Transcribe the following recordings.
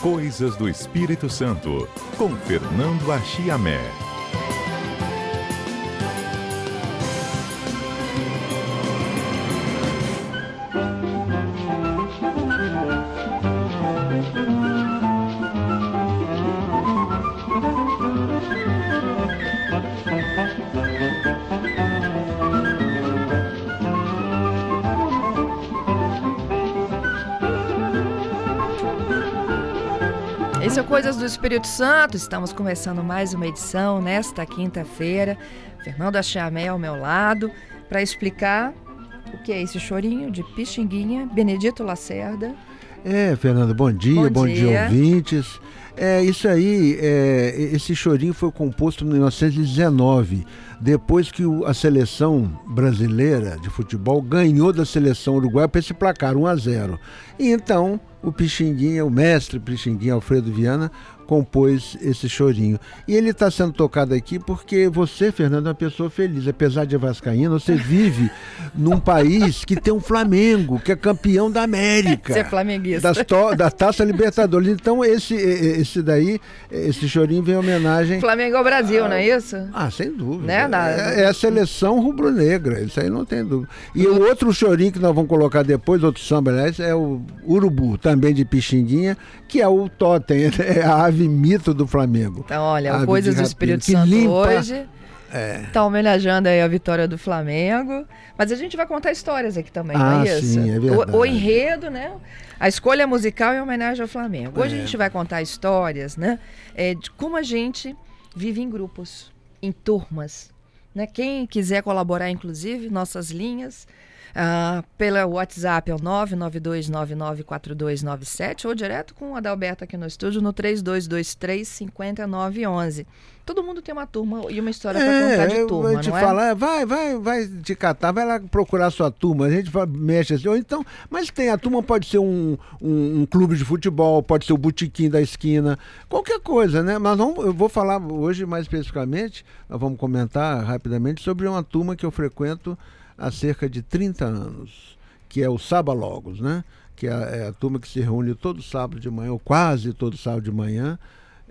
Coisas do Espírito Santo, com Fernando Achiamé. Espírito Santo. Estamos começando mais uma edição nesta quinta-feira. Fernando Achiamé ao meu lado para explicar o que é esse chorinho de Pixinguinha, Benedito Lacerda. É, Fernando, bom dia, Bom bom, dia. dia. ouvintes. É, isso aí, é, esse chorinho foi composto em 1919, depois que o- a seleção brasileira de futebol ganhou da seleção uruguaia para esse placar 1 a 0. E então o Pixinguinha, o mestre Pixinguinha Alfredo Viana, compôs esse chorinho. E ele está sendo tocado aqui porque você, Fernando, é uma pessoa feliz. Apesar de vascaína, você vive num país que tem um Flamengo, que é campeão da América Você é flamenguista. da Taça Libertadores. Então, esse, esse daí, esse chorinho vem em homenagem. Flamengo ao Brasil, não é isso? Ah, sem dúvida. Né, da- É, é a seleção rubro-negra, isso aí não tem dúvida. E o outro chorinho que nós vamos colocar depois, outro samba, aliás, é o Urubu, também de Pixinguinha, que é o totem, é a ave mito do Flamengo. Então, olha, Ave o Coisas do Espírito Santo limpa- hoje. É. Tá homenageando aí a vitória do Flamengo. Mas a gente vai contar histórias aqui também, não Ah, é isso? sim, é O- verdade. O, enredo, né? A escolha musical em homenagem ao Flamengo. Hoje É. a gente vai contar histórias, né? é, de como a gente vive em grupos, em turmas. Né? Quem quiser colaborar, inclusive, nossas linhas. Ah, pela WhatsApp é o 992994297 ou direto com o Adalberto aqui no estúdio no 3223-5911. Todo mundo tem uma turma e uma história para contar de turma, vou te não é? falar, vai, vai, vai te catar, vai lá procurar sua turma. A gente vai- mexe assim, ou então, mas tem, a turma pode ser um, um, um clube de futebol, pode ser o botequim da esquina, qualquer coisa, né? Mas vamos, eu vou falar hoje mais especificamente, nós vamos comentar rapidamente sobre uma turma que eu frequento há cerca de 30 anos, que é o Sabalogos, né? Que é a, é a turma que se reúne todo sábado de manhã, ou quase todo sábado de manhã,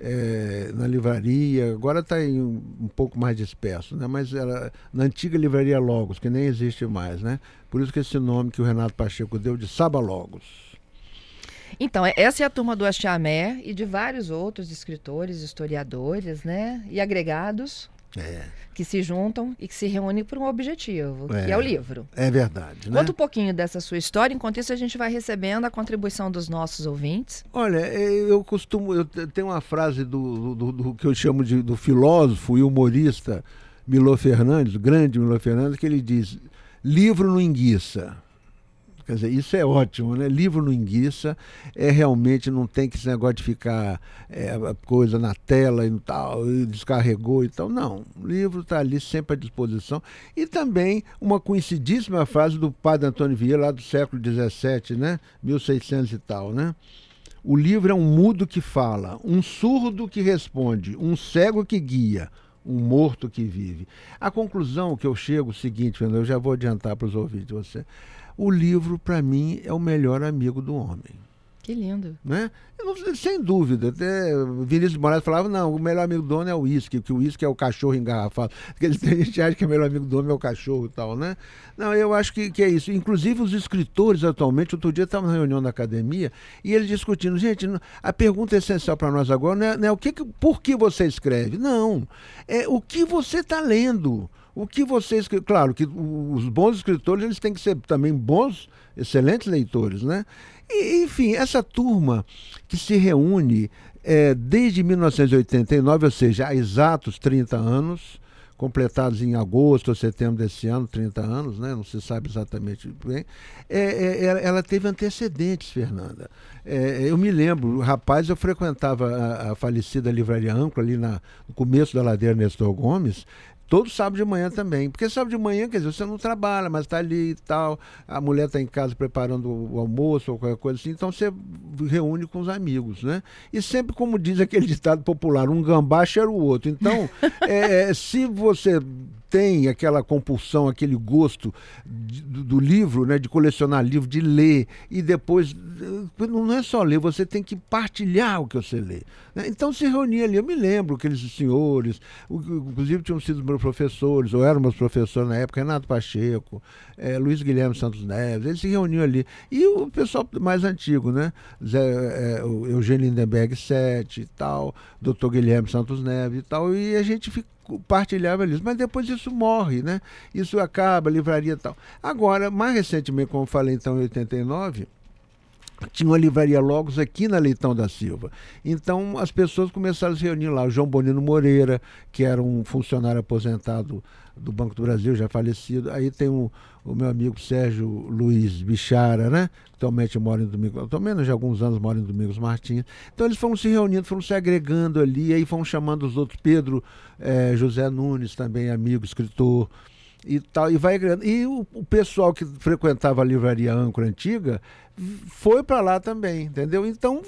é, na livraria, agora está um, um pouco mais disperso, né? mas era na antiga livraria Logos, que nem existe mais, né? Por isso que esse nome que o Renato Pacheco deu de Saba Logos. Então, é- essa é a turma do Achiamé e de vários outros escritores, historiadores, né? E agregados É, que se juntam e que se reúnem por um objetivo, que É. é o livro. é verdade, né? Conta um pouquinho dessa sua história, enquanto isso a gente vai recebendo a contribuição dos nossos ouvintes. Olha, é, eu costumo, eu te- tenho uma frase do, do- do que eu chamo de do filósofo e humorista Milô Fernandes, o grande Milô Fernandes, que ele diz: livro não enguiça. Quer dizer, isso é ótimo, né? Livro não enguiça, é realmente não tem que esse negócio de ficar é, coisa na tela e tal, e descarregou e tal. Não, o livro está ali sempre à disposição. E também uma conhecidíssima frase do padre Antônio Vieira, lá do século XVII, né? 1600 e tal, né? O livro é um mudo que fala, um surdo que responde, um cego que guia, um morto que vive. A conclusão que eu chego é o seguinte, eu já vou adiantar para os ouvintes de você. O livro, para mim, é o melhor amigo do homem. Que lindo. Né? Sem dúvida. Até Vinícius de Moraes falava, não, o melhor amigo do homem é o uísque, que o uísque é o cachorro engarrafado. Porque tem gente que acha que o melhor amigo do homem é o cachorro e tal, né? Não, eu acho que, que é isso. Inclusive os escritores atualmente, outro dia estava na reunião da academia e eles discutindo, gente, a pergunta essencial para nós agora não é, não é o que- por que você escreve, não. É o que você está lendo. O que você escreve. Claro que os bons escritores eles têm que ser também bons, excelentes leitores, né? E, enfim, essa turma que se reúne eh, desde 1989, ou seja, há exatos 30 anos, completados em agosto ou setembro desse ano, 30 anos, né? não se sabe exatamente bem, é, é, ela, teve antecedentes, Fernanda. É, eu me lembro, rapaz, eu frequentava a, a falecida livraria Âncora, ali na, no começo da ladeira Nestor Gomes, Todo sábado de manhã também. Porque sábado de manhã, quer dizer, você não trabalha, mas está ali e tal. A mulher está em casa preparando o almoço ou qualquer coisa assim. Então você reúne com os amigos, né? E sempre, como diz aquele ditado popular, um gambá cheira o outro. Então, é, se você tem aquela compulsão, aquele gosto de, do, livro, né, de colecionar livro, de ler, e depois, eh, não é só ler, você tem que partilhar o que você lê. Né? Então se reunia ali, eu me lembro, aqueles senhores, inclusive tinham sido meus professores, ou eram meus professores na época, Renato Pacheco, é, Luiz Guilherme Santos Neves, eles se reuniam ali. E o pessoal mais antigo, né? Zé, é, Eugênio Lindenberg Sete e tal, doutor Guilherme Santos Neves e tal, e a gente fica, partilhava isso. Mas depois isso morre, né? Isso acaba, livraria e tal. Agora, mais recentemente, como falei então em 89, tinha uma livraria Logos aqui na Leitão da Silva. Então as pessoas começaram a se reunir lá. O João Bonino Moreira, que era um funcionário aposentado do Banco do Brasil, já falecido. Aí tem o, o meu amigo Sérgio Luiz Bichara, né? Atualmente mora em Domingos, atualmente há alguns anos mora em Domingos Martins. Então eles foram se reunindo, foram se agregando ali, aí foram chamando os outros, Pedro eh, José Nunes, também amigo, escritor e tal, e vai agregando. E o, o pessoal que frequentava a livraria Âncora Antiga foi para lá também, entendeu? Então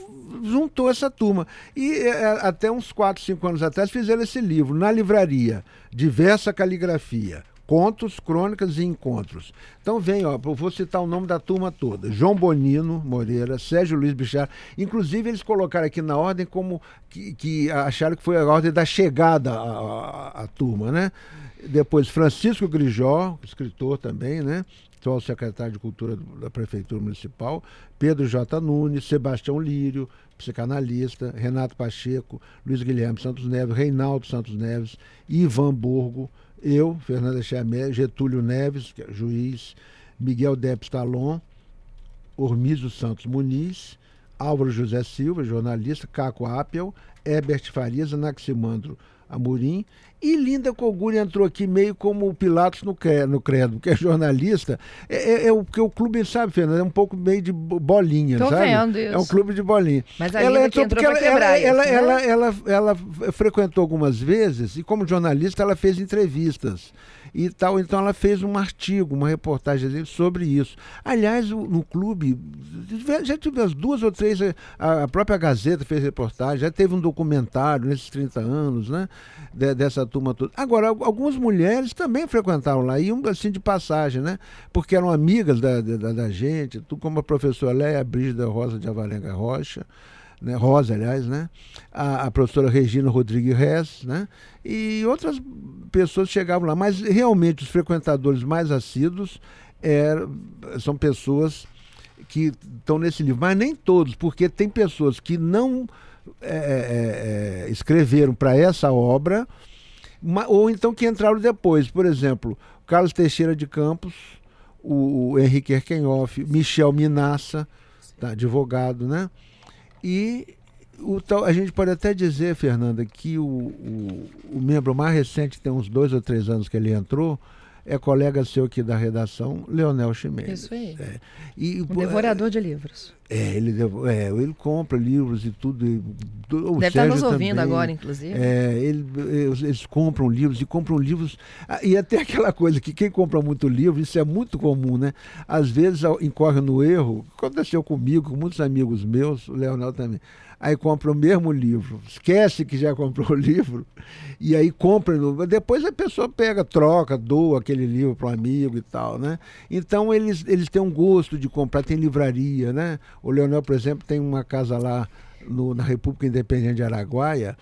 juntou essa turma. E é, até uns 4, 5 anos atrás fizeram esse livro, na livraria, Diversa Caligrafia. Contos, crônicas e encontros. Então vem, ó, vou citar o nome da turma toda. João Bonino Moreira, Sérgio Luiz Bichar. Inclusive, eles colocaram aqui na ordem como que, que acharam que foi a ordem da chegada à, à, à turma, né? Depois Francisco Grijó, escritor também, né? atual secretário de Cultura da Prefeitura Municipal, Pedro J. Nunes, Sebastião Lírio, psicanalista, Renato Pacheco, Luiz Guilherme Santos Neves, Reinaldo Santos Neves, Ivan Borgo, eu, Fernanda Chamé, Getúlio Neves, é juiz, Miguel Depes Talon, Ormizo Santos Muniz, Álvaro José Silva, jornalista, Caco Apel, Herbert Farias, Anaximandro Amorim. E Linda Coguri entrou aqui meio como o Pilatos no, no Credo, que é jornalista. É, é, é o que o clube, sabe, Fernanda? É um pouco meio de bolinha, Tô sabe? Vendo isso. É um clube de bolinha. Mas a ela Linda entrou, entrou porque ela, ela, isso, ela, né? ela, ela, ela, frequentou algumas vezes e, como jornalista, ela fez entrevistas e tal. Então ela fez um artigo, uma reportagem sobre isso. Aliás, no clube, já tive as duas ou três, a própria Gazeta fez reportagem, já teve um documentário nesses 30 anos, né? Dessa turma toda. Agora, algumas mulheres também frequentaram lá, iam assim de passagem, né? Porque eram amigas da, da, da gente, tu, como a professora Leia Brígida Rosa de Avalenga Rocha né, Rosa, aliás, né, a, a, professora Regina Rodrigues Rez, né, e outras pessoas chegavam lá. Mas realmente os frequentadores mais assíduos são pessoas que estão nesse livro, mas nem todos, porque tem pessoas que não é, é, é escreveram para essa obra, ou então que entraram depois. Por exemplo, Carlos Teixeira de Campos, o, o Henrique Erkenhoff, Michel Minassa, tá, advogado, né? E a gente pode até dizer, Fernanda, que o, o, o membro mais recente, tem uns dois ou três anos que ele entrou, é colega seu aqui da redação, Leonel Chimenez. Isso aí. É. E, um devorador de livros. É, ele, é, ele compra livros e tudo. E, o Deve estar nos ouvindo também, agora, inclusive. É, ele, eles, eles, compram livros e compram livros. Ah, e até aquela coisa que quem compra muito livro, isso é muito comum, né? Às vezes incorre no erro, aconteceu comigo, com muitos amigos meus, o Leonel também aí compra o mesmo livro, esquece que já comprou o livro, e aí compra. Depois a pessoa pega, troca, doa aquele livro para um amigo e tal, né? Então eles, eles têm um gosto de comprar, tem livraria, né? O Leonel, por exemplo, tem uma casa lá no, na República Independente de Araguaia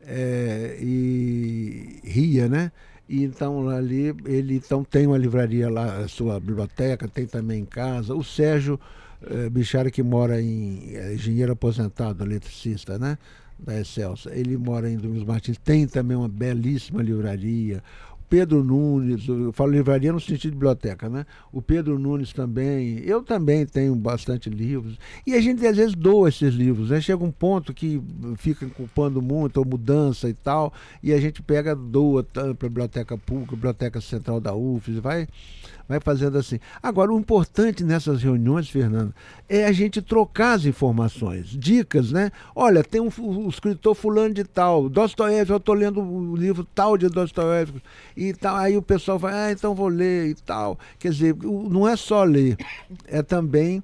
é, e Ria, né? E então ali ele então tem uma livraria lá, a sua biblioteca, tem também em casa. O Sérgio uh, Bichara que mora em é, engenheiro aposentado, eletricista, né? Da Excelsa. Ele mora em Domingos Martins, tem também uma belíssima livraria. Pedro Nunes, eu falo livraria no sentido de biblioteca, né? O Pedro Nunes também, eu também tenho bastante livros. E a gente às vezes doa esses livros, né? Chega um ponto que fica culpando muito, ou mudança e tal, e a gente pega, doa para a biblioteca pública, biblioteca central da UFES, vai vai fazendo assim. Agora, o importante nessas reuniões, Fernando, é a gente trocar as informações, dicas, né? Olha, tem um, um escritor fulano de tal, Dostoiévski, eu estou lendo o um livro tal de Dostoiévski, e tal, aí o pessoal vai, ah, então vou ler e tal. Quer dizer, não é só ler, é também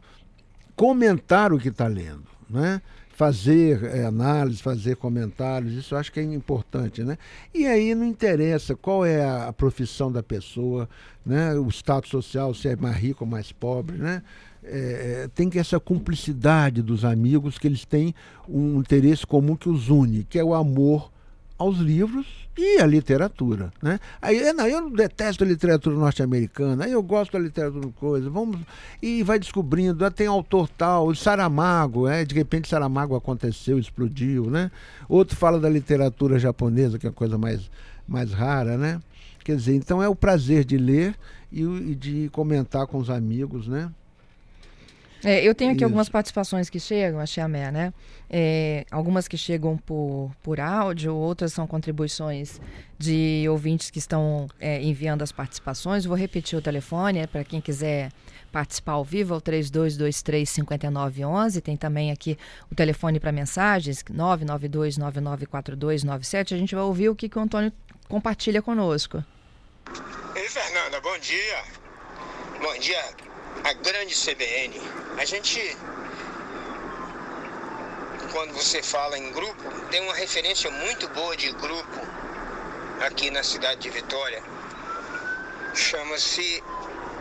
comentar o que está lendo. né? Fazer é, análise, fazer comentários, isso eu acho que é importante, né? E aí não interessa qual é a, profissão da pessoa, né? O status social, se é mais rico ou mais pobre, né? É, é tem que essa cumplicidade dos amigos que eles têm um interesse comum que os une, que é o amor aos livros e à literatura, né? Aí, não, eu detesto a literatura norte-americana, aí eu gosto da literatura coisa, vamos e vai descobrindo, ah, tem autor tal, Saramago, é, de repente Saramago aconteceu, explodiu, né? Outro fala da literatura japonesa, que é a coisa mais mais rara, né? Quer dizer, então é o prazer de ler e, e de comentar com os amigos, né? É, eu tenho aqui Isso. algumas participações que chegam, a Xiamé, né? É, algumas que chegam por, por áudio, outras são contribuições de ouvintes que estão é, enviando as participações. Vou repetir o telefone é, para quem quiser participar ao vivo, é o 3223-5911. Tem também aqui o telefone para mensagens, 992-994297. A gente vai ouvir o que, que o Antônio compartilha conosco. Ei, Fernanda, bom dia. Bom dia, a grande CBN. A gente, quando você fala em grupo, tem uma referência muito boa de grupo aqui na cidade de Vitória. Chama-se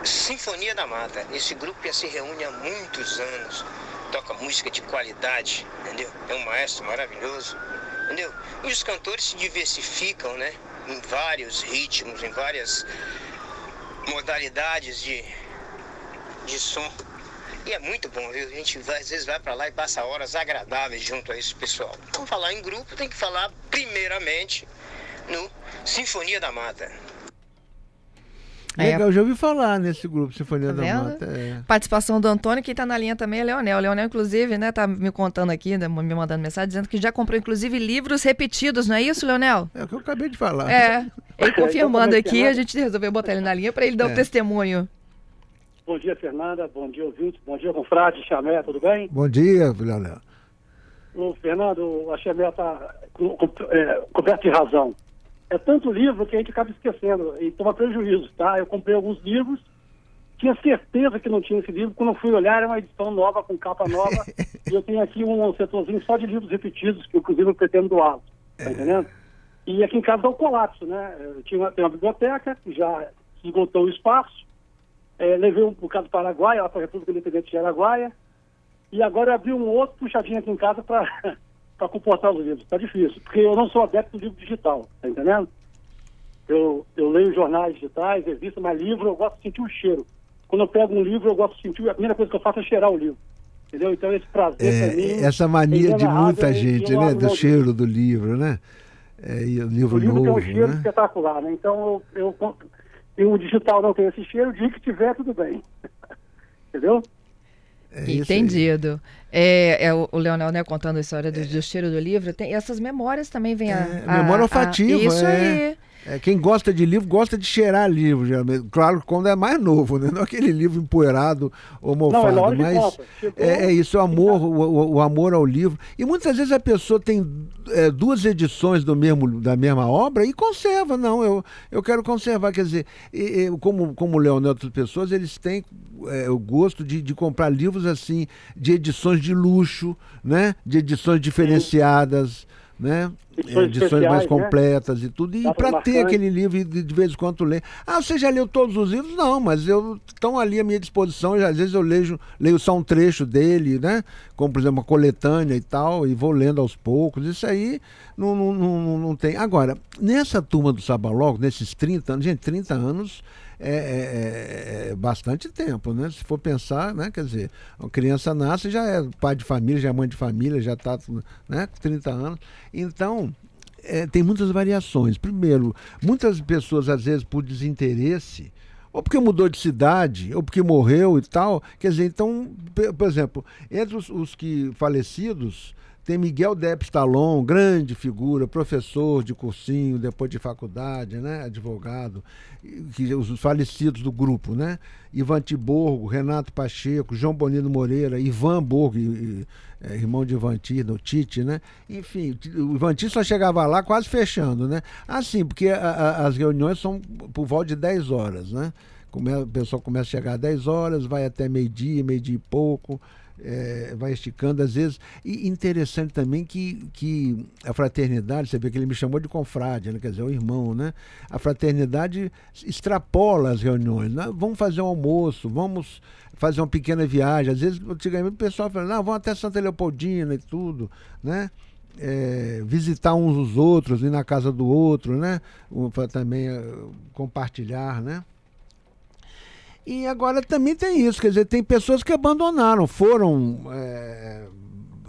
Sinfonia da Mata. Esse grupo já se reúne há muitos anos. Toca música de qualidade, entendeu? É um maestro maravilhoso, entendeu? E os cantores se diversificam, né? Em vários ritmos, em várias modalidades de, de som. E é muito bom, viu? A gente vai, às vezes vai para lá e passa horas agradáveis junto a esse pessoal. Então, falar em grupo tem que falar primeiramente no Sinfonia da Mata. Legal, já ouvi falar nesse grupo Sinfonia tá da Mata. É. Participação do Antônio, quem está na linha também é Leonel. Leonel, inclusive, né, tá me contando aqui, né, me mandando mensagem, dizendo que já comprou, inclusive, livros repetidos, não é isso, Leonel? É o que eu acabei de falar. É, ele confirmando aqui, a gente resolveu botar ele na linha para ele dar o é. um testemunho. Bom dia, Fernanda. Bom dia, ouvintes. Bom dia, confrade, Chamé, tudo bem? Bom dia, Leonel. O Fernando, a Chamé está é, coberto de razão. É tanto livro que a gente acaba esquecendo e toma prejuízo, tá? Eu comprei alguns livros, tinha certeza que não tinha esse livro. Quando eu fui olhar, era uma edição nova, com capa nova. e eu tenho aqui um setorzinho só de livros repetidos, que inclusive eu pretendo doá-los. Tá é. entendendo? E aqui em casa dá um colapso, né? Eu tinha uma, uma biblioteca, já esgotou o espaço é, levei um bocado para o Paraguai, lá para a República Independente de Araguaia, e agora abri um outro puxadinho aqui em casa para comportar os livros. Está difícil, porque eu não sou adepto do livro digital, tá entendendo? Eu, eu leio jornais digitais, revistas, mas livro eu gosto de sentir o cheiro. Quando eu pego um livro, eu gosto de sentir, a primeira coisa que eu faço é cheirar o livro. Entendeu? Então esse prazer é, mim, Essa mania de muita gente, né? Do cheiro do livro, né? É, e o livro, o livro novo, tem um cheiro né? espetacular, né? Então eu, eu e o digital não tem esse cheiro, o dia que tiver, tudo bem. Entendeu? É Entendido. É, é, o Leonel né, contando a história do, do cheiro do livro. Tem, essas memórias também vêm é, a, a, Memória olfativa. A, isso é. aí. É, quem gosta de livro gosta de cheirar livro, geralmente. Claro, quando é mais novo, né? Não aquele livro empoeirado ou mofado. Não, é mas é, é, isso, o amor, o, o, amor ao livro. E muitas vezes a pessoa tem é, duas edições do mesmo, da mesma obra e conserva. Não, eu, eu quero conservar. Quer dizer, como, como o Leonel e outras pessoas, eles têm é, o gosto de, de comprar livros assim, de edições de luxo, né? De edições diferenciadas né? Edições, edições mais né? completas né? e tudo. E para ter aquele livro de, de vez em quando ler. Ah, você já leu todos os livros? Não, mas eu estão ali à minha disposição. Já, às vezes eu leio, leio só um trecho dele, né? Como, por exemplo, uma coletânea e tal, e vou lendo aos poucos. Isso aí não, não, não, não tem. Agora, nessa turma do Sabalog, nesses 30 anos, gente, 30 anos é, é, é, é, bastante tempo, né? Se for pensar, né? Quer dizer, uma criança nasce, já é pai de família, já é mãe de família, já está né, com 30 anos. Então, é, tem muitas variações. Primeiro, muitas pessoas, às vezes, por desinteresse, ou porque mudou de cidade, ou porque morreu e tal. Quer dizer, então, por exemplo, entre os, os que falecidos, tem Miguel Depp Stallone, grande figura, professor de cursinho, depois de faculdade, né? advogado, que, os falecidos do grupo, né? Ivan Tiborgo, Renato Pacheco, João Bonino Moreira, Ivan Borgo, é, irmão de Ivan no Tite, né? Enfim, o Ivan só chegava lá quase fechando, né? Assim, porque a, a, as reuniões são por volta de 10 horas, né? Come, o pessoal começa a chegar às 10 horas, vai até meio-dia, meio-dia e pouco é, vai esticando às vezes. E interessante também que, que a fraternidade, você vê que ele me chamou de confrade, né? quer dizer, o irmão, né? A fraternidade extrapola as reuniões. Né? Vamos fazer um almoço, vamos fazer uma pequena viagem. Às vezes, antigamente, o pessoal fala, não, vamos até Santa Leopoldina e tudo, né? É, visitar uns os outros, ir na casa do outro, né? Também uh, compartilhar, né? E agora também tem isso, quer dizer, tem pessoas que abandonaram, foram é,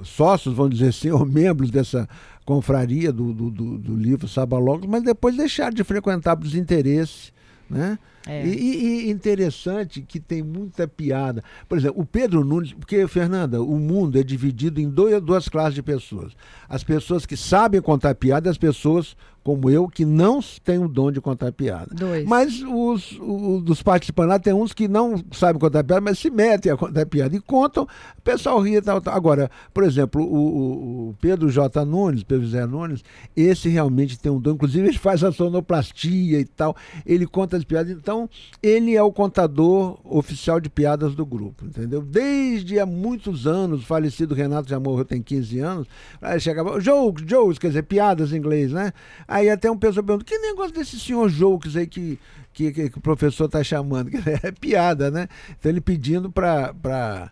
sócios, vamos dizer assim, ou membros dessa confraria do, do, do, do livro Sabalogos, mas depois deixaram de frequentar por desinteresse, né? É. E, e, interessante que tem muita piada. Por exemplo, o Pedro Nunes, porque, Fernanda, o mundo é dividido em dois, duas classes de pessoas. As pessoas que sabem contar piada e as pessoas como eu, que não têm o dom de contar piada. Dois. Mas os, os dos participantes lá tem uns que não sabem contar piada, mas se metem a contar piada e contam, o pessoal ri e tal, tal. Agora, por exemplo, o, o, Pedro J. Nunes, Pedro José Nunes, esse realmente tem um dom, inclusive ele faz a sonoplastia e tal, ele conta as piadas, então ele é o contador oficial de piadas do grupo, entendeu? Desde há muitos anos, o falecido Renato já morreu, tem 15 anos, aí chegava, jokes, jokes, quer dizer, piadas em inglês, né? Aí até um pessoal pergunta, que negócio desse senhor Jokes aí que, que, que, o professor está chamando? É piada, né? Então ele pedindo para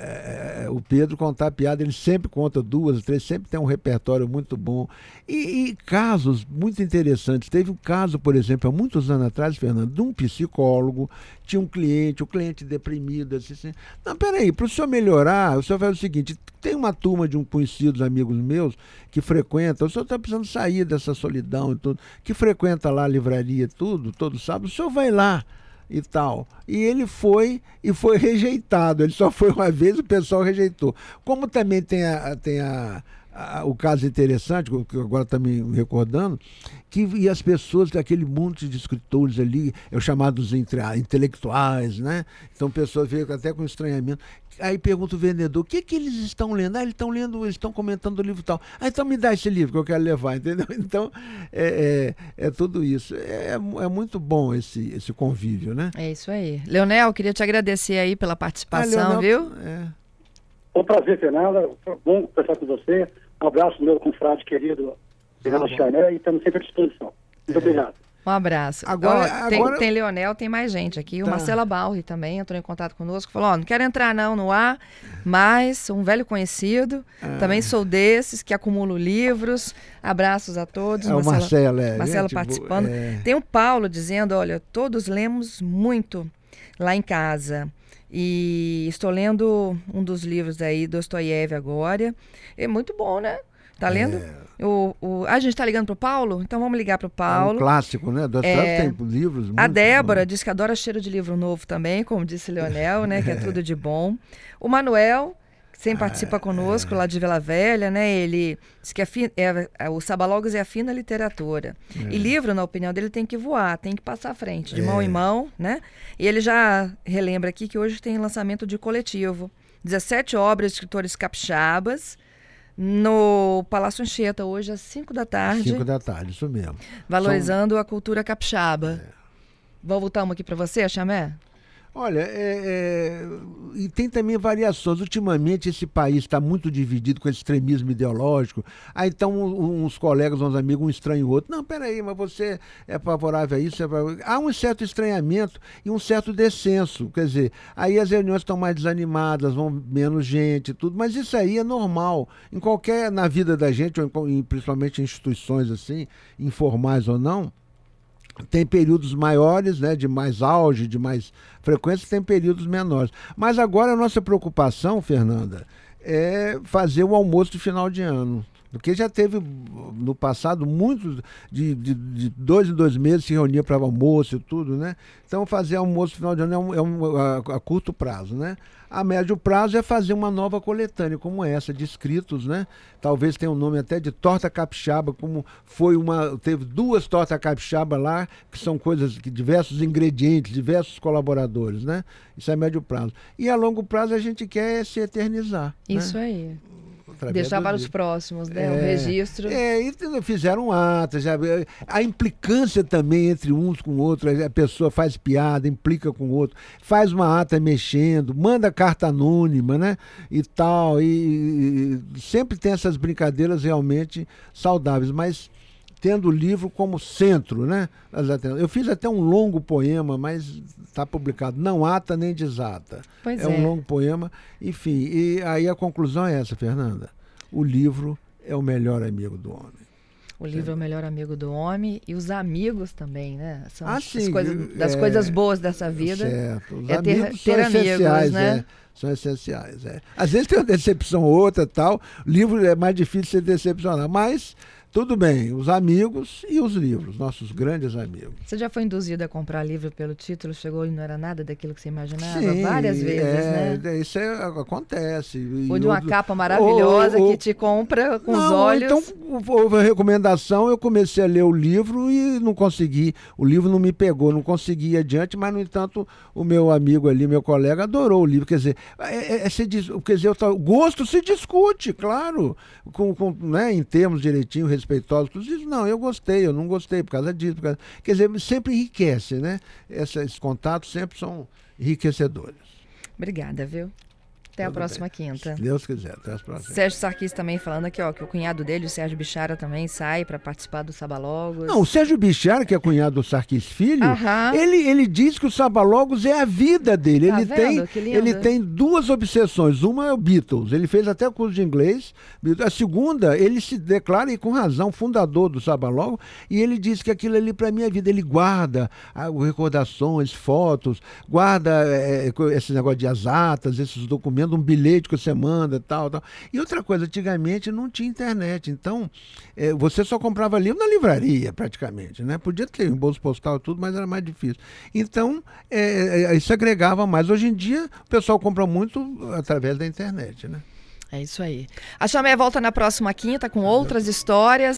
é, o Pedro contar piada, ele sempre conta duas, três, sempre tem um repertório muito bom. E, e, casos muito interessantes. Teve um caso, por exemplo, há muitos anos atrás, Fernando, de um psicólogo, tinha um cliente, o um cliente deprimido, assim, assim. Não, peraí, para o senhor melhorar, o senhor faz o seguinte: tem uma turma de um conhecidos amigos meus que frequenta, o senhor está precisando sair dessa solidão e tudo, que frequenta lá a livraria tudo, todo sábado, o senhor vai lá e tal. E ele foi e foi rejeitado. Ele só foi uma vez, o pessoal rejeitou. Como também tem a, tem a, a o caso interessante, que agora está me recordando, que e as pessoas, aquele monte de escritores ali, é os chamados entre, intelectuais, né? Então pessoas veio até com estranhamento. Aí pergunta o vendedor, o que, que eles estão lendo? Ah, eles estão lendo, eles estão comentando o livro tal. Ah, então me dá esse livro que eu quero levar, entendeu? Então, é, é, é tudo isso. É, é muito bom esse, esse convívio, né? É isso aí. Leonel, queria te agradecer aí pela participação, ah, Leonel, viu? É. Foi um prazer, Fernanda. Foi bom conversar com você. Um abraço, meu confrade querido, Fernando tá e estamos sempre à disposição. Muito é. obrigado. Um abraço. Agora, ó, tem, agora... tem Leonel, tem mais gente aqui. Tá. O Marcela Balri também entrou em contato conosco. Falou: ó, não quero entrar não no ar, mas sou um velho conhecido. Ah. Também sou desses que acumulo livros. Abraços a todos. É, Marcela, o Marcelo, é, Marcelo participando. É... Tem o Paulo dizendo: olha, todos lemos muito lá em casa. E estou lendo um dos livros aí, Dostoiévski agora. É muito bom, né? Tá lendo? É. O, o, a gente tá ligando pro Paulo? Então vamos ligar pro Paulo. É um clássico, né? Do é, tem livros. A Débora diz que adora cheiro de livro novo também, como disse Leonel, né? Que é tudo de bom. O Manuel, ah, participa conosco, lá de Vila Velha, né? Ele diz que é, é, é, o Sabalogos é a fina literatura. É. E livro, na opinião dele, tem que voar, tem que passar à frente, de mão em mão, né? E ele já relembra aqui que hoje tem lançamento de coletivo. 17 obras de escritores capixabas no Palácio Anchieta, hoje às 5 da tarde. 5 da tarde, isso mesmo. Valorizando São... a cultura capixaba. É. Vou voltar uma aqui para você, Chamé? Olha, é, é, e tem também variações. Ultimamente esse país está muito dividido com extremismo ideológico. Aí então uns colegas, uns amigos, um estranho o outro. Não, peraí, mas você é favorável a isso? É favorável... Há um certo estranhamento e um certo descenso. Quer dizer, aí as reuniões estão mais desanimadas, vão menos gente tudo. Mas isso aí é normal. Em qualquer, na vida da gente, ou em, principalmente em instituições assim, informais ou não, tem períodos maiores, né, de mais auge, de mais frequência, tem períodos menores. Mas agora a nossa preocupação, Fernanda, é fazer o almoço de final de ano. Porque já teve no passado muitos, de, de, de dois em dois meses se reunia para almoço e tudo, né? Então fazer almoço final de ano é, um, é um, a, a, curto prazo, né? A médio prazo é fazer uma nova coletânea como essa, de escritos, né? Talvez tenha um nome até de torta capixaba, como foi uma. Teve duas tortas capixaba lá, que são coisas que diversos ingredientes, diversos colaboradores, né? Isso é médio prazo. E a longo prazo a gente quer se eternizar. Isso né? aí Deixar do para os próximos, né? O É. registro. É, e fizeram atas, já, a implicância também entre uns com outros, a pessoa faz piada, implica com o outro, faz uma ata mexendo, manda carta anônima, né? E tal, e, e sempre tem essas brincadeiras realmente saudáveis, mas tendo o livro como centro, né? Eu fiz até um longo poema, mas está publicado, não ata nem desata. Pois é, é. um longo poema, enfim, e aí a conclusão é essa, Fernanda. O livro é o melhor amigo do homem. O livro é o melhor amigo do homem e os amigos também, né? São Ah, as sim, coisas, das é, coisas boas dessa vida. Certo. Os é ter- amigos ter são amigos, essenciais, né? é. São essenciais, é. Às vezes tem uma decepção ou outra tal. O livro é mais difícil de se decepcionar, mas tudo bem. Os amigos e os livros, nossos grandes amigos. Você já foi induzido a comprar livro pelo título, chegou e não era nada daquilo que você imaginava? Sim, Várias vezes, é, né? Isso é- acontece. Ou de uma outro- capa maravilhosa ou- ou- que te compra com os Não, olhos. Então, houve a recomendação, eu comecei a ler o livro e não consegui. O livro não me pegou, não consegui ir adiante, mas, no entanto, o meu amigo ali, meu colega, adorou o livro. Quer dizer, é, é- é se diz- quer dizer, o gosto se discute, claro, com, com, né, em termos direitinho, respeitosos. Tu diz, não, eu gostei, eu não gostei por causa disso. por causa-" Quer dizer, sempre enriquece, né? Esses contatos sempre são enriquecedores. Obrigada, viu? Até a Tudo próxima bem. quinta. Se Deus quiser, até as próximas. Sérgio Sarquis também falando aqui, ó, que o cunhado dele, o Sérgio Bichara, também sai para participar do Sabalogos. Não, o Sérgio Bichar, que é cunhado do Sarquis Filho, Aham. ele, ele diz que o Sabalogos é a vida dele. Tá ele, vendo? tem, ele tem duas obsessões. Uma é o Beatles. Ele fez até curso de inglês. A segunda, ele se declara, e com razão, fundador do Sabalogos, e ele diz que aquilo ali para mim é vida. Ele guarda ah, recordações, fotos, guarda eh, co- esse negócio de as atas, esses documentos, um bilhete que você manda, tal, tal. E outra coisa, antigamente não tinha internet, então eh, você só comprava livro na livraria, praticamente, né? Podia ter bolso postal tudo, mas era mais difícil. Então, eh, eh, isso agregava mais. Hoje em dia, o pessoal compra muito através da internet, né? É isso aí. A Chamé volta na próxima quinta com outras histórias.